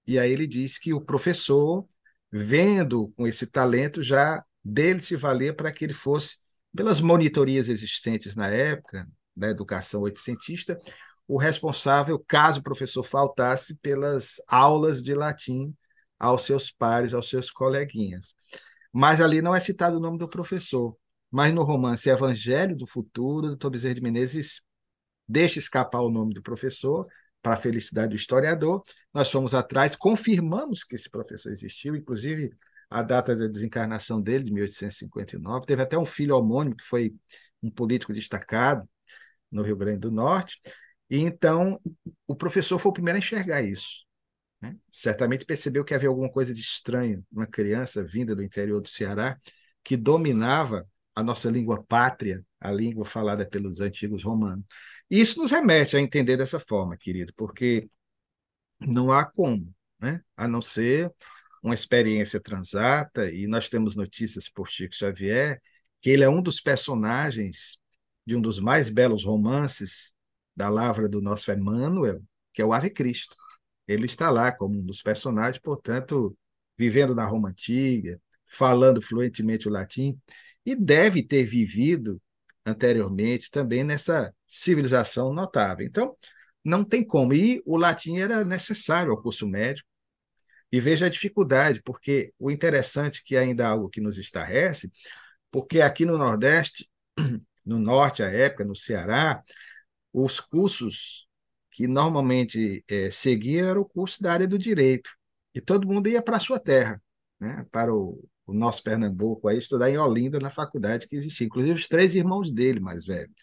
E aí ele diz que o professor, vendo com esse talento, já dele se valer para que ele fosse, pelas monitorias existentes na época, da educação oitocentista, o responsável, caso o professor faltasse, pelas aulas de latim aos seus pares, aos seus coleguinhas. Mas ali não é citado o nome do professor. Mas no romance Evangelho do Futuro, Dr. Bezerra de Menezes deixa escapar o nome do professor, para a felicidade do historiador. Nós fomos atrás, confirmamos que esse professor existiu, inclusive a data da desencarnação dele, de 1859. Teve até um filho homônimo, que foi um político destacado no Rio Grande do Norte. E então o professor foi o primeiro a enxergar isso. Né? Certamente percebeu que havia alguma coisa de estranho uma criança vinda do interior do Ceará que dominava a nossa língua pátria, a língua falada pelos antigos romanos. E isso nos remete a entender dessa forma, querido, porque não há como, né? a não ser uma experiência transata, e nós temos notícias por Chico Xavier, que ele é um dos personagens de um dos mais belos romances da lavra do nosso Emmanuel, que é o Ave Cristo. Ele está lá como um dos personagens, portanto, vivendo na Roma Antiga, falando fluentemente o latim, e deve ter vivido anteriormente também nessa civilização notável. Então, não tem como. E o latim era necessário ao curso médico. E veja a dificuldade, porque o interessante que ainda é algo que nos estarrece, porque aqui no Nordeste, no Norte, à época, no Ceará, os cursos que normalmente é, seguia era o curso da área do direito. E todo mundo ia para a sua terra, né? para o, o nosso Pernambuco, aí estudar em Olinda, na faculdade que existia, inclusive os três irmãos dele mais velhos.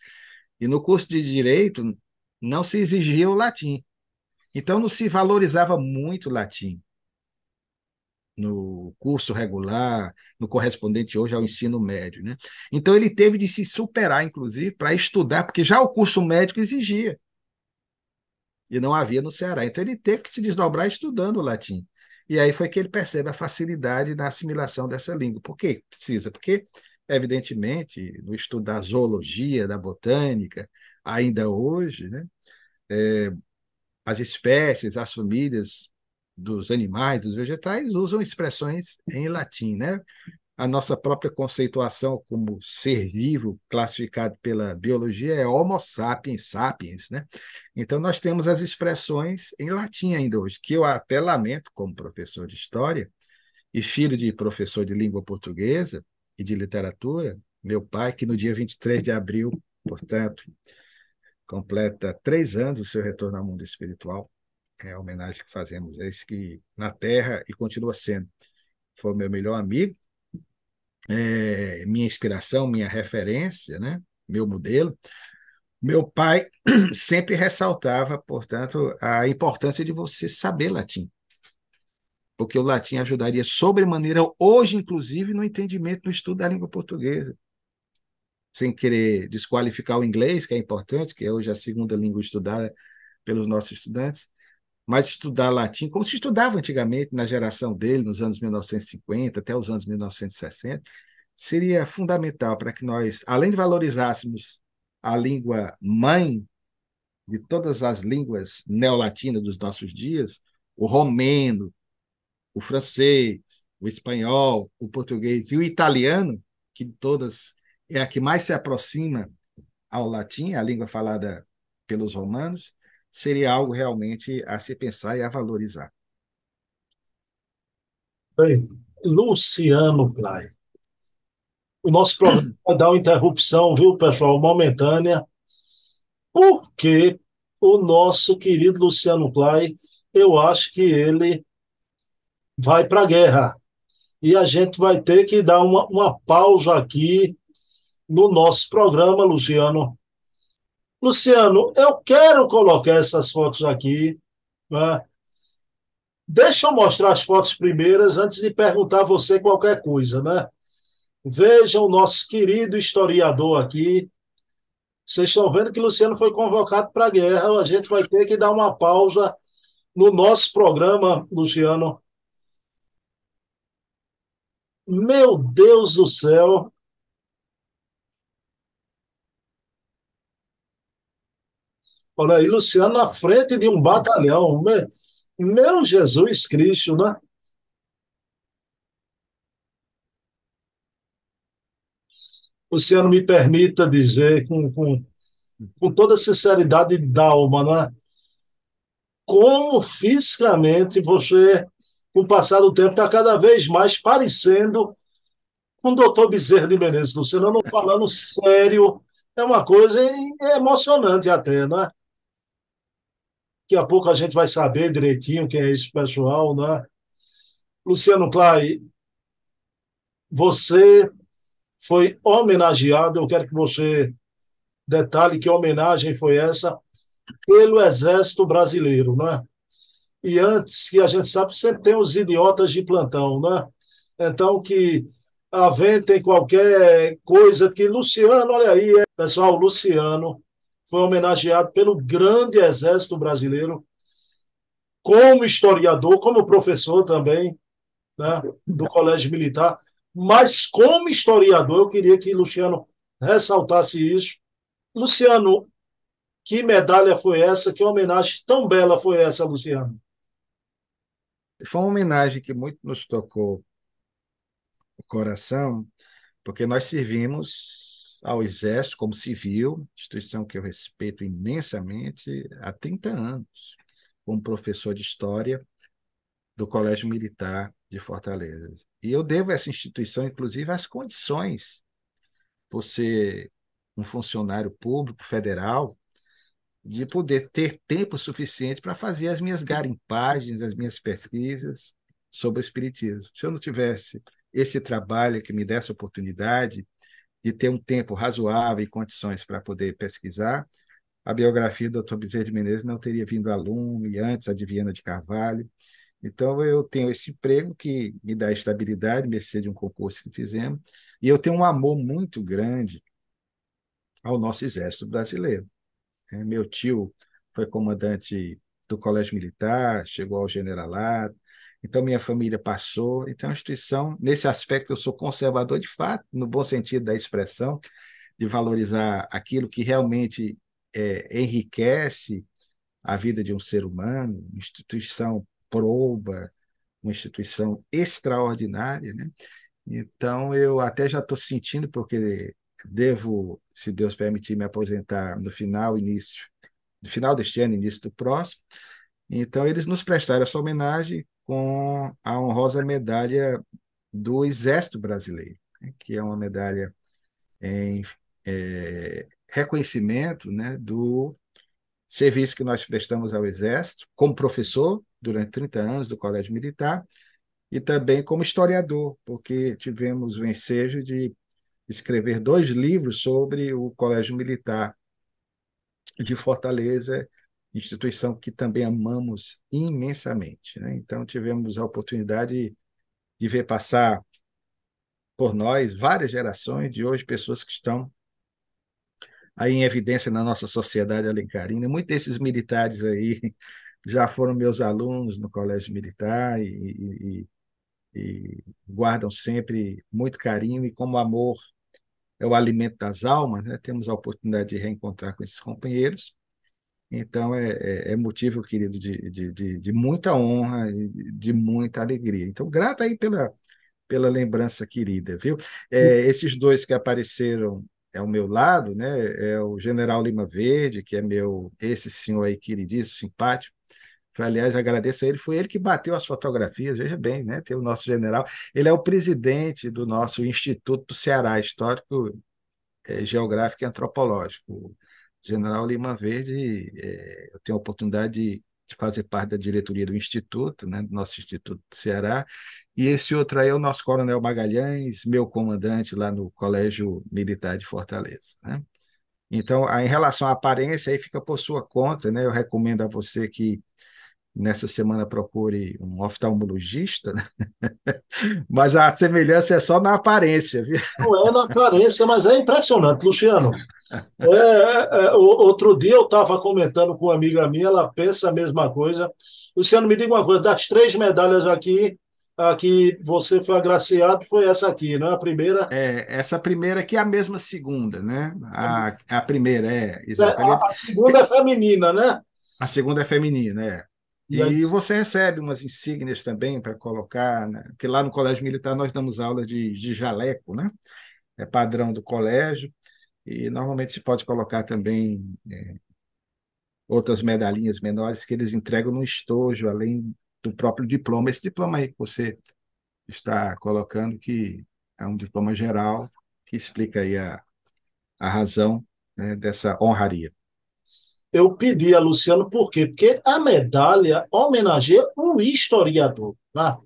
E no curso de Direito não se exigia o latim. Então não se valorizava muito o latim no curso regular, no correspondente hoje ao ensino médio. Né? Então ele teve de se superar, inclusive, para estudar, porque já o curso médico exigia. E não havia no Ceará. Então ele teve que se desdobrar estudando o latim. E aí foi que ele percebe a facilidade na assimilação dessa língua. Por que precisa? Porque, evidentemente, no estudo da zoologia, da botânica, ainda hoje, né, é, as espécies, as famílias dos animais, dos vegetais, usam expressões em latim, né? a nossa própria conceituação como ser vivo, classificado pela biologia, é Homo sapiens sapiens. Né? Então, nós temos as expressões em latim ainda hoje, que eu até lamento, como professor de história e filho de professor de língua portuguesa e de literatura, meu pai, que no dia 23 de abril, portanto, completa três anos o seu retorno ao mundo espiritual. É a homenagem que fazemos a esse que na Terra e continua sendo. Foi meu melhor amigo, é, minha inspiração, minha referência, né? meu modelo. Meu pai sempre ressaltava, portanto, a importância de você saber latim, porque o latim ajudaria sobremaneira, hoje, inclusive, no entendimento, no estudo da língua portuguesa. Sem querer desqualificar o inglês, que é importante, que é hoje a segunda língua estudada pelos nossos estudantes, mas estudar latim, como se estudava antigamente, na geração dele, nos anos 1950 até os anos 1960, seria fundamental para que nós, além de valorizássemos a língua mãe de todas as línguas neolatinas dos nossos dias, o romeno, o francês, o espanhol, o português e o italiano, que todas é a que mais se aproxima ao latim, a língua falada pelos romanos, seria algo realmente a se pensar e a valorizar. Bem, Luciano Play. O nosso programa vai dar uma interrupção, viu, pessoal, momentânea, porque o nosso querido Luciano Play, eu acho que ele vai para a guerra. E a gente vai ter que dar uma, uma pausa aqui no nosso programa, Luciano, Luciano, eu quero colocar essas fotos aqui. Né? Deixa eu mostrar as fotos primeiras antes de perguntar a você qualquer coisa, né? Vejam o nosso querido historiador aqui. Vocês estão vendo que Luciano foi convocado para a guerra. A gente vai ter que dar uma pausa no nosso programa, Luciano. Meu Deus do céu, Olha aí, Luciano na frente de um batalhão. Meu Jesus Cristo, né? Luciano, me permita dizer com, com, com toda sinceridade da alma, né? Como fisicamente você, com o passar do tempo, está cada vez mais parecendo com o doutor Bezerra de Menezes. Luciano, não falando sério, é uma coisa emocionante até, não é? Daqui a pouco a gente vai saber direitinho quem é esse pessoal, né? Luciano Clay, você foi homenageado, eu quero que você detalhe que homenagem foi essa pelo Exército Brasileiro, né? E antes, que a gente sabe, sempre tem os idiotas de plantão, né? Então, que aventem qualquer coisa que Luciano, olha aí, pessoal, Luciano foi homenageado pelo grande exército brasileiro, como historiador, como professor também né, do Colégio Militar, mas como historiador, eu queria que Luciano ressaltasse isso. Luciano, que medalha foi essa? Que homenagem tão bela foi essa, Luciano? Foi uma homenagem que muito nos tocou o coração, porque nós servimos ao Exército como civil, instituição que eu respeito imensamente, há 30 anos, como professor de História do Colégio Militar de Fortaleza. E eu devo essa instituição, inclusive, as condições por ser um funcionário público federal, de poder ter tempo suficiente para fazer as minhas garimpagens, as minhas pesquisas sobre o Espiritismo. Se eu não tivesse esse trabalho que me desse oportunidade, de ter um tempo razoável e condições para poder pesquisar, a biografia do Dr. Bezerra de Menezes não teria vindo a lume, antes a de Viana de Carvalho. Então, eu tenho esse emprego que me dá estabilidade, mercê de um concurso que fizemos, e eu tenho um amor muito grande ao nosso Exército Brasileiro. É, meu tio foi comandante do Colégio Militar, chegou ao generalato, então, minha família passou. Então, a instituição, nesse aspecto, eu sou conservador de fato, no bom sentido da expressão, de valorizar aquilo que realmente é, enriquece a vida de um ser humano, uma instituição proba, uma instituição extraordinária, né? Então, eu até já estou sentindo, porque devo, se Deus permitir, me aposentar no final, início, no final deste ano, início do próximo. Então, eles nos prestaram essa homenagem com a honrosa medalha do Exército Brasileiro, né, que é uma medalha em é, reconhecimento né, do serviço que nós prestamos ao Exército, como professor durante 30 anos do Colégio Militar, e também como historiador, porque tivemos o ensejo de escrever dois livros sobre o Colégio Militar de Fortaleza, instituição que também amamos imensamente. Né? Então, tivemos a oportunidade de ver passar por nós várias gerações de hoje, pessoas que estão aí em evidência na nossa sociedade alencarina. Muitos desses militares aí já foram meus alunos no colégio militar e, e, e guardam sempre muito carinho e como amor é o alimento das almas, né? temos a oportunidade de reencontrar com esses companheiros. Então, é, é, é motivo, querido, de, de, de, de muita honra e de muita alegria. Então, grato aí pela, pela lembrança querida, viu? É, esses dois que apareceram ao meu lado, né, é o General Lima Verde, que é meu, esse senhor aí queridíssimo, simpático, foi, aliás, agradeço a ele, foi ele que bateu as fotografias, veja bem, né? Tem o nosso general. Ele é o presidente do nosso Instituto do Ceará, Histórico, é, Geográfico e Antropológico. General Lima Verde, é, eu tenho a oportunidade de, de, fazer parte da diretoria do Instituto, né? Do nosso Instituto do Ceará. E esse outro aí é o nosso Coronel Magalhães, meu comandante lá no Colégio Militar de Fortaleza, né? Então, em relação à aparência, aí fica por sua conta, né? Eu recomendo a você que nessa semana procure um oftalmologista, né? mas a semelhança é só na aparência. Viu? Não é na aparência, mas é impressionante, Luciano. É, é, é outro dia eu estava comentando com uma amiga minha, ela pensa a mesma coisa. Luciano, me diga uma coisa, das três medalhas aqui, a que você foi agraciado foi essa aqui, não é a primeira? É, essa primeira aqui é a mesma segunda, né? A, a primeira é, exatamente. A, a segunda é feminina, né? A segunda é feminina, é. E, e você recebe umas insígnias também para colocar, né? porque lá no Colégio Militar nós damos aula de, de jaleco, né? É padrão do colégio, e normalmente se pode colocar também é, outras medalhinhas menores que eles entregam no estojo, além do próprio diploma. Esse diploma aí que você está colocando, que é um diploma geral, que explica aí a, a razão né, dessa honraria eu pedi a Luciano por quê? Porque a medalha homenageia um historiador. Tá?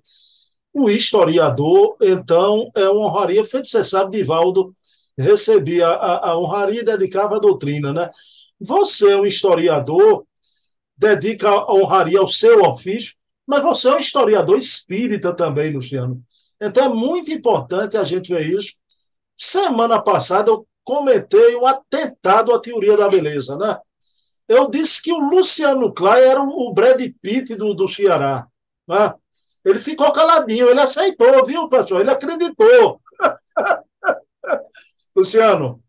O historiador, então, é uma honraria, feito você sabe, Divaldo recebia a, a honraria e dedicava a doutrina. Né? Você é um historiador, dedica a honraria ao seu ofício, mas você é um historiador espírita também, Luciano. Então é muito importante a gente ver isso. Semana passada eu comentei um atentado à teoria da beleza, né? Eu disse que o Luciano Clay era o Brad Pitt do, do Ceará. Né? Ele ficou caladinho, ele aceitou, viu, pessoal? Ele acreditou. Luciano,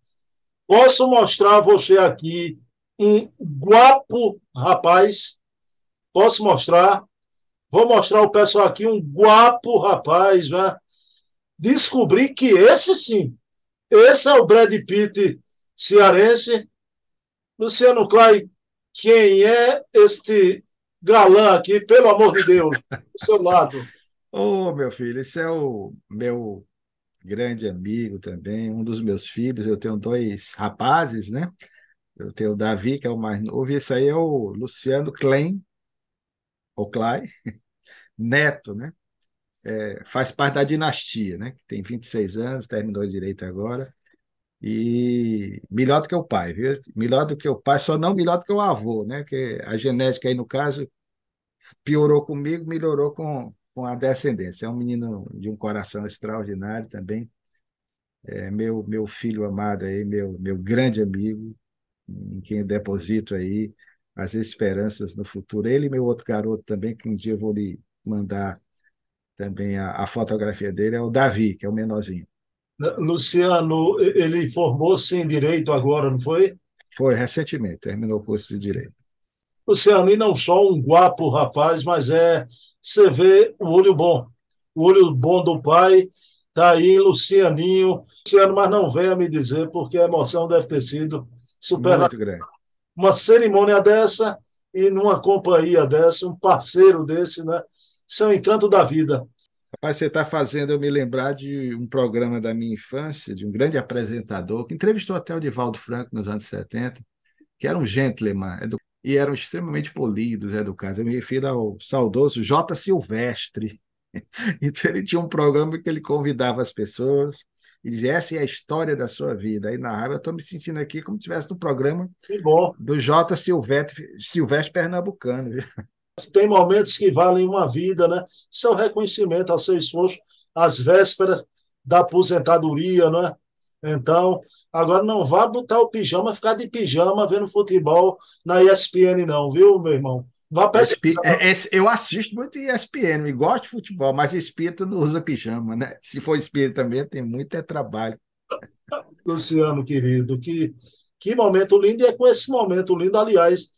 posso mostrar a você aqui um guapo rapaz? Posso mostrar? Vou mostrar o pessoal aqui um guapo rapaz, né? Descobri que esse sim, esse é o Brad Pitt cearense Luciano Clay, quem é este galã aqui, pelo amor de Deus, do seu lado? Ô, oh, meu filho, esse é o meu grande amigo também, um dos meus filhos. Eu tenho dois rapazes, né? Eu tenho o Davi, que é o mais novo, e esse aí é o Luciano Klein, ou Clay, neto, né? É, faz parte da dinastia, né? Que tem 26 anos, terminou direito agora. E melhor do que o pai, viu? Melhor do que o pai, só não melhor do que o avô, né? Que a genética aí, no caso, piorou comigo, melhorou com, com a descendência. É um menino de um coração extraordinário também. É meu, meu filho amado aí, meu, meu grande amigo, em quem eu deposito aí as esperanças no futuro. Ele e meu outro garoto também, que um dia eu vou lhe mandar também a, a fotografia dele, é o Davi, que é o menorzinho. Luciano, ele formou-se em Direito agora, não foi? Foi, recentemente, terminou o curso de Direito. Luciano, e não só um guapo rapaz, mas é, você vê o olho bom. O olho bom do pai Tá aí Lucianinho. Luciano, mas não venha me dizer, porque a emoção deve ter sido super. Muito grande. Uma cerimônia dessa e numa companhia dessa, um parceiro desse, né? Isso é um encanto da vida. Rapaz, você está fazendo eu me lembrar de um programa da minha infância, de um grande apresentador, que entrevistou até o Divaldo Franco nos anos 70, que era um gentleman e eram extremamente polidos, educados. Eu me refiro ao saudoso J. Silvestre. Então, ele tinha um programa que ele convidava as pessoas e dizia: essa é a história da sua vida. Aí na raiva, eu estou me sentindo aqui como se estivesse no programa do J. Silvestre, Silvestre Pernambucano. Tem momentos que valem uma vida, né? Isso é o reconhecimento ao seu esforço, às vésperas da aposentadoria, né? Então, agora não vá botar o pijama, ficar de pijama vendo futebol na ESPN, não, viu, meu irmão? Vá pesquisar. É, eu assisto muito ESPN, e gosto de futebol, mas espírito não usa pijama, né? Se for espírito também, tem muito é trabalho. Luciano, querido, que, que momento lindo, e é com esse momento lindo, aliás,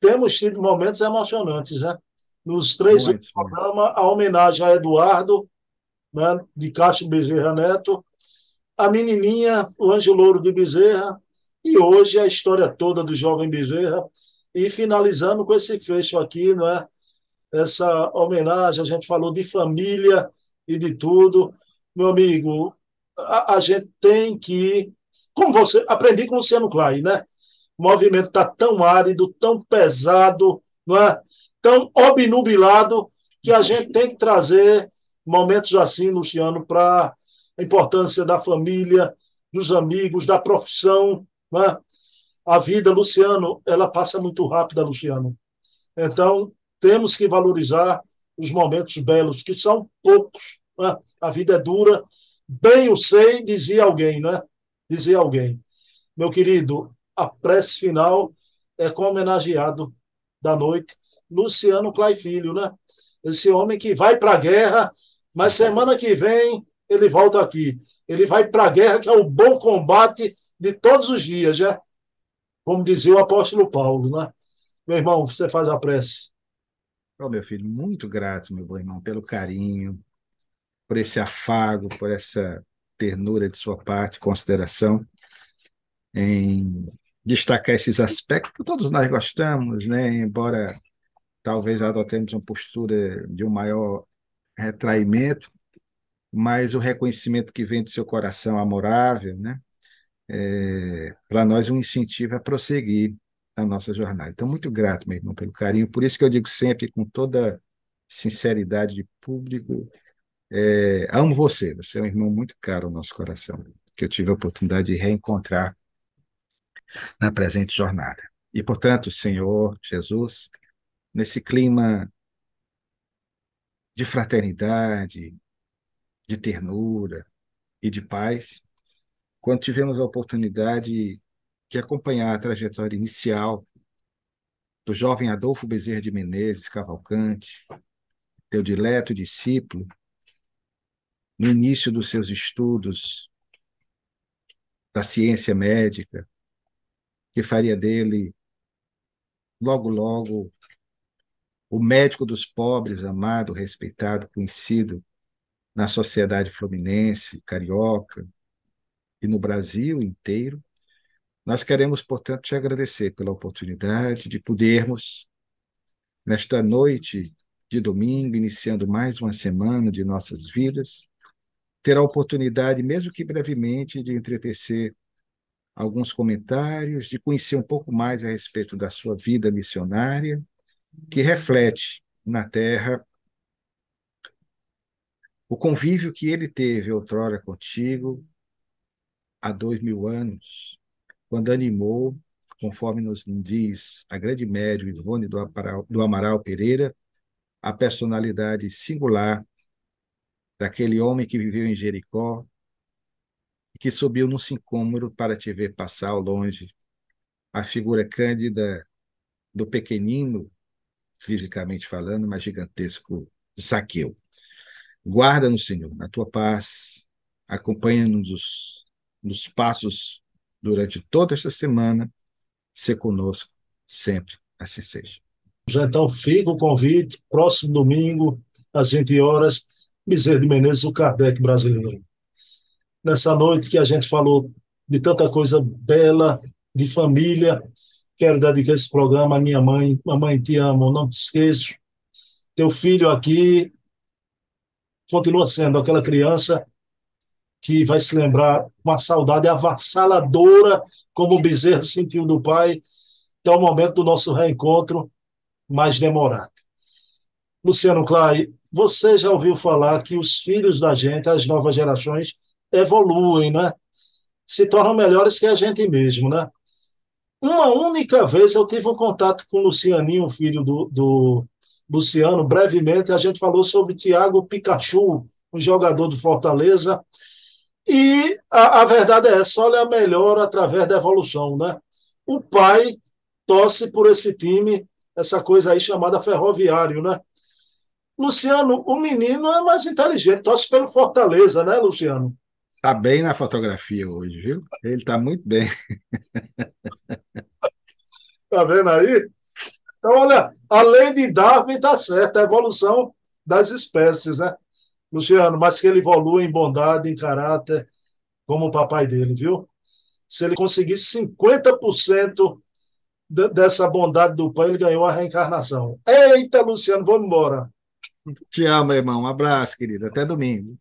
temos tido momentos emocionantes, né? Nos três muito, programas, a homenagem a Eduardo, né, de Castro Bezerra Neto, a menininha, o Anjo Louro de Bezerra, e hoje a história toda do jovem Bezerra, e finalizando com esse fecho aqui, não é? Essa homenagem, a gente falou de família e de tudo. Meu amigo, a, a gente tem que, como você, aprendi com o Luciano Klein, né? O movimento está tão árido, tão pesado, não é? tão obnubilado, que a gente tem que trazer momentos assim, Luciano, para a importância da família, dos amigos, da profissão. Não é? A vida, Luciano, ela passa muito rápida, Luciano. Então, temos que valorizar os momentos belos, que são poucos. Né? A vida é dura. Bem o sei, dizia alguém, né? Dizia alguém. Meu querido, a prece final é com o homenageado da noite, Luciano Clay Filho, né? Esse homem que vai para a guerra, mas semana que vem ele volta aqui. Ele vai para a guerra, que é o bom combate de todos os dias, já. Como dizia o apóstolo Paulo, né? Meu irmão, você faz a prece. Oh, meu filho, muito grato, meu bom irmão, pelo carinho, por esse afago, por essa ternura de sua parte, consideração em destacar esses aspectos que todos nós gostamos, né? embora talvez adotemos uma postura de um maior retraimento, mas o reconhecimento que vem do seu coração amorável, né? É, para nós um incentivo a prosseguir a nossa jornada. Então, muito grato, meu irmão, pelo carinho. Por isso que eu digo sempre, com toda sinceridade de público, é, amo você. Você é um irmão muito caro ao nosso coração, que eu tive a oportunidade de reencontrar na presente jornada. E, portanto, Senhor Jesus, nesse clima de fraternidade, de ternura e de paz, quando tivemos a oportunidade de acompanhar a trajetória inicial do jovem Adolfo Bezerra de Menezes Cavalcante, teu dileto discípulo, no início dos seus estudos da ciência médica, que faria dele, logo, logo, o médico dos pobres, amado, respeitado, conhecido na sociedade fluminense, carioca e no Brasil inteiro. Nós queremos, portanto, te agradecer pela oportunidade de podermos, nesta noite de domingo, iniciando mais uma semana de nossas vidas, ter a oportunidade, mesmo que brevemente, de entretecer alguns comentários, de conhecer um pouco mais a respeito da sua vida missionária, que reflete na Terra o convívio que ele teve outrora contigo, há dois mil anos, quando animou, conforme nos diz a grande médium Ivone do do Amaral Pereira, a personalidade singular daquele homem que viveu em Jericó, e que subiu num sincômoro para te ver passar ao longe. A figura cândida do pequenino, fisicamente falando, mas gigantesco Zaqueu. Guarda-nos, Senhor, na tua paz. Acompanha-nos nos, passos durante toda esta semana. Se conosco sempre. Assim seja. Então fica o convite, próximo domingo, às 20 horas, Bezerra de Menezes, o Kardec brasileiro. Nessa noite que a gente falou de tanta coisa bela, de família. Quero dedicar esse programa à minha mãe. Mamãe, te amo, não te esqueço. Teu filho aqui continua sendo aquela criança que vai se lembrar uma saudade avassaladora, como o Bezerra sentiu do pai, até o momento do nosso reencontro mais demorado. Luciano Clay, você já ouviu falar que os filhos da gente, as novas gerações, evoluem, né? Se tornam melhores que a gente mesmo, né? Uma única vez eu tive um contato com o Lucianinho, filho do, do Luciano, brevemente, a gente falou sobre Tiago Pikachu, um jogador do Fortaleza, e a, a verdade é essa, olha, melhor através da evolução, né? O pai torce por esse time, essa coisa aí chamada ferroviário, né? Luciano, o menino é mais inteligente, torce pelo Fortaleza, né, Luciano? Tá bem na fotografia hoje, viu? Ele tá muito bem. tá vendo aí? Então, olha, além de Darwin, tá certo, a evolução das espécies, né? Luciano, mas que ele evolua em bondade, em caráter, como o papai dele, viu? Se ele conseguir 50% dessa bondade do pai, ele ganhou a reencarnação. Eita, Luciano, vamos embora. Te amo, irmão. Um abraço, querido. Até domingo.